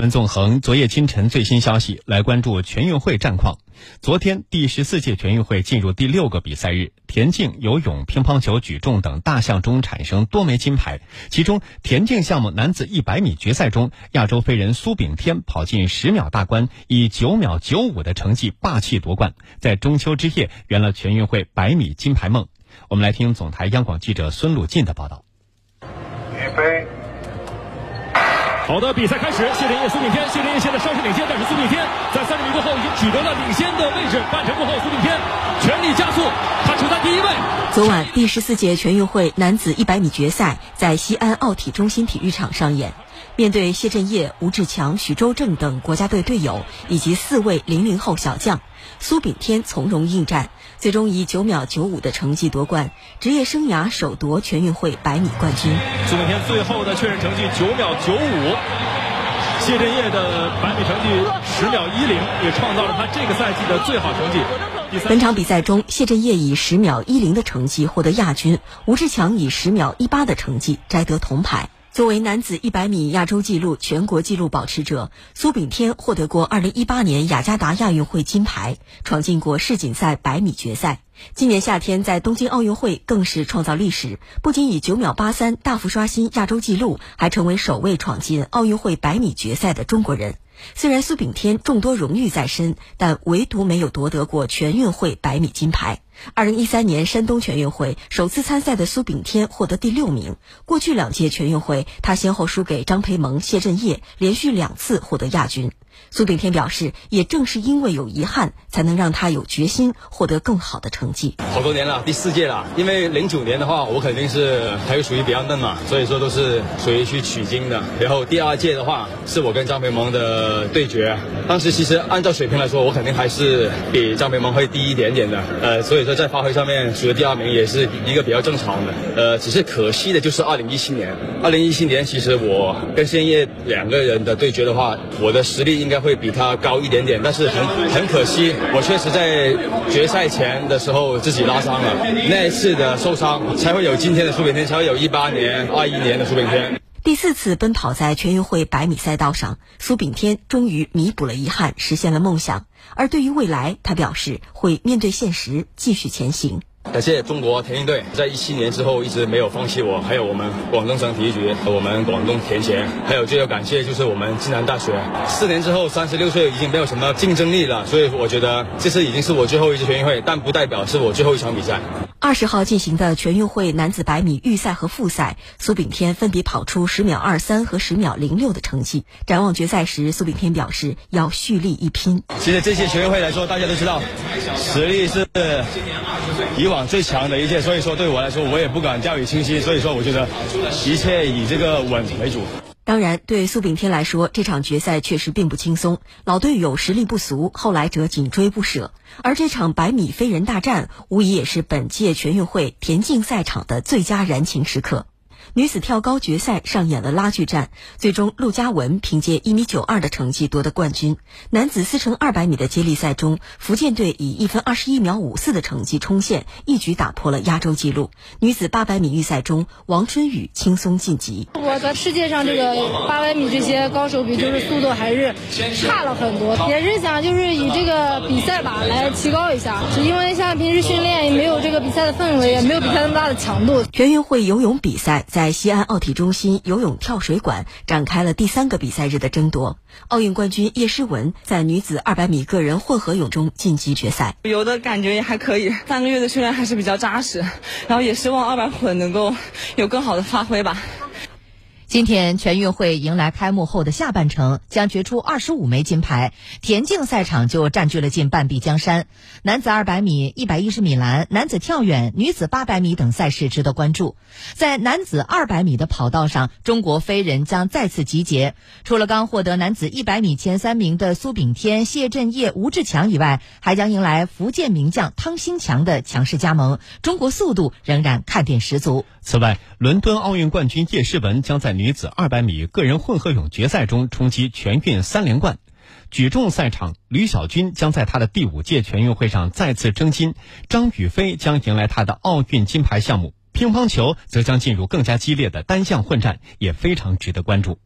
闻纵横，昨夜今晨最新消息，来关注全运会战况。昨天，第十四届全运会进入第六个比赛日，田径、游泳、乒乓球、举重等大项中产生多枚金牌。其中，田径项目男子一百米决赛中，亚洲飞人苏炳添跑进十秒大关，以九秒九五的成绩霸气夺冠，在中秋之夜圆了全运会百米金牌梦。我们来听总台央广记者孙鲁进的报道。好的，比赛开始。谢震业、苏炳添，谢震业现在稍事领先，但是苏炳添在三十米过后已经取得了领先的位置。半程过后，苏炳添全力加速，他处在第一位。昨晚第十四届全运会男子一百米决赛在西安奥体中心体育场上演。面对谢震业、吴志强、许周正等国家队队友以及四位零零后小将，苏炳添从容应战，最终以九秒九五的成绩夺冠，职业生涯首夺全运会百米冠军。苏炳添最后的确认成绩九秒九五，谢震业的百米成绩十秒一零，也创造了他这个赛季的最好成绩。本场比赛中，谢震业以十秒一零的成绩获得亚军，吴志强以十秒一八的成绩摘得铜牌。作为男子100米亚洲纪录全国纪录保持者，苏炳添获得过2018年雅加达亚运会金牌，闯进过世锦赛百米决赛。今年夏天在东京奥运会更是创造历史，不仅以9秒83大幅刷新亚洲纪录，还成为首位闯进奥运会百米决赛的中国人。虽然苏炳添众多荣誉在身，但唯独没有夺得过全运会百米金牌。二零一三年山东全运会首次参赛的苏炳添获得第六名。过去两届全运会，他先后输给张培萌、谢震业，连续两次获得亚军。苏炳添表示，也正是因为有遗憾，才能让他有决心获得更好的成绩。好多年了，第四届了。因为零九年的话，我肯定是还是属于比较嫩嘛，所以说都是属于去取经的。然后第二届的话，是我跟张培萌的对决。当时其实按照水平来说，我肯定还是比张培萌会低一点点的。呃，所以说在发挥上面，取得第二名也是一个比较正常的。呃，只是可惜的就是二零一七年。二零一七年，其实我跟谢业两个人的对决的话，我的实力应该。会比他高一点点，但是很很可惜，我确实在决赛前的时候自己拉伤了，那一次的受伤才会有今天的苏炳添，才会有一八年、二一年的苏炳添。第四次奔跑在全运会百米赛道上，苏炳添终于弥补了遗憾，实现了梦想。而对于未来，他表示会面对现实，继续前行。感谢中国田径队在一七年之后一直没有放弃我，还有我们广东省体育局和我们广东田协，还有最要感谢就是我们暨南大学。四年之后，三十六岁已经没有什么竞争力了，所以我觉得这次已经是我最后一次全运会，但不代表是我最后一场比赛。二十号进行的全运会男子百米预赛和复赛，苏炳添分别跑出十秒二三和十秒零六的成绩。展望决赛时，苏炳添表示要蓄力一拼。其实这届全运会来说，大家都知道，实力是以往最强的一届，所以说对我来说，我也不敢掉以轻心。所以说，我觉得一切以这个稳为主。当然，对苏炳添来说，这场决赛确实并不轻松。老队友实力不俗，后来者紧追不舍。而这场百米飞人大战，无疑也是本届全运会田径赛场的最佳燃情时刻。女子跳高决赛上演了拉锯战，最终陆佳文凭借一米九二的成绩夺得冠军。男子四乘二百米的接力赛中，福建队以一分二十一秒五四的成绩冲线，一举打破了亚洲纪录。女子八百米预赛中，王春雨轻松晋级。我在世界上这个八百米这些高手比，就是速度还是差了很多。也是想就是以这个比赛吧来提高一下，因为像平时训练也没有这个比赛的氛围，也没有比赛那么大的强度。全运会游泳比赛在。西安奥体中心游泳跳水馆展开了第三个比赛日的争夺。奥运冠军叶诗文在女子200米个人混合泳中晋级决赛。游的感觉也还可以，三个月的训练还是比较扎实，然后也希望200混能够有更好的发挥吧。今天全运会迎来开幕后的下半程，将决出二十五枚金牌。田径赛场就占据了近半壁江山。男子二百米、一百一十米栏、男子跳远、女子八百米等赛事值得关注。在男子二百米的跑道上，中国飞人将再次集结。除了刚获得男子一百米前三名的苏炳添、谢震业、吴志强以外，还将迎来福建名将汤新强的强势加盟。中国速度仍然看点十足。此外，伦敦奥运冠军叶诗文将在女子200米个人混合泳决赛中冲击全运三连冠。举重赛场，吕小军将在他的第五届全运会上再次争金。张雨霏将迎来他的奥运金牌项目。乒乓球则将进入更加激烈的单项混战，也非常值得关注。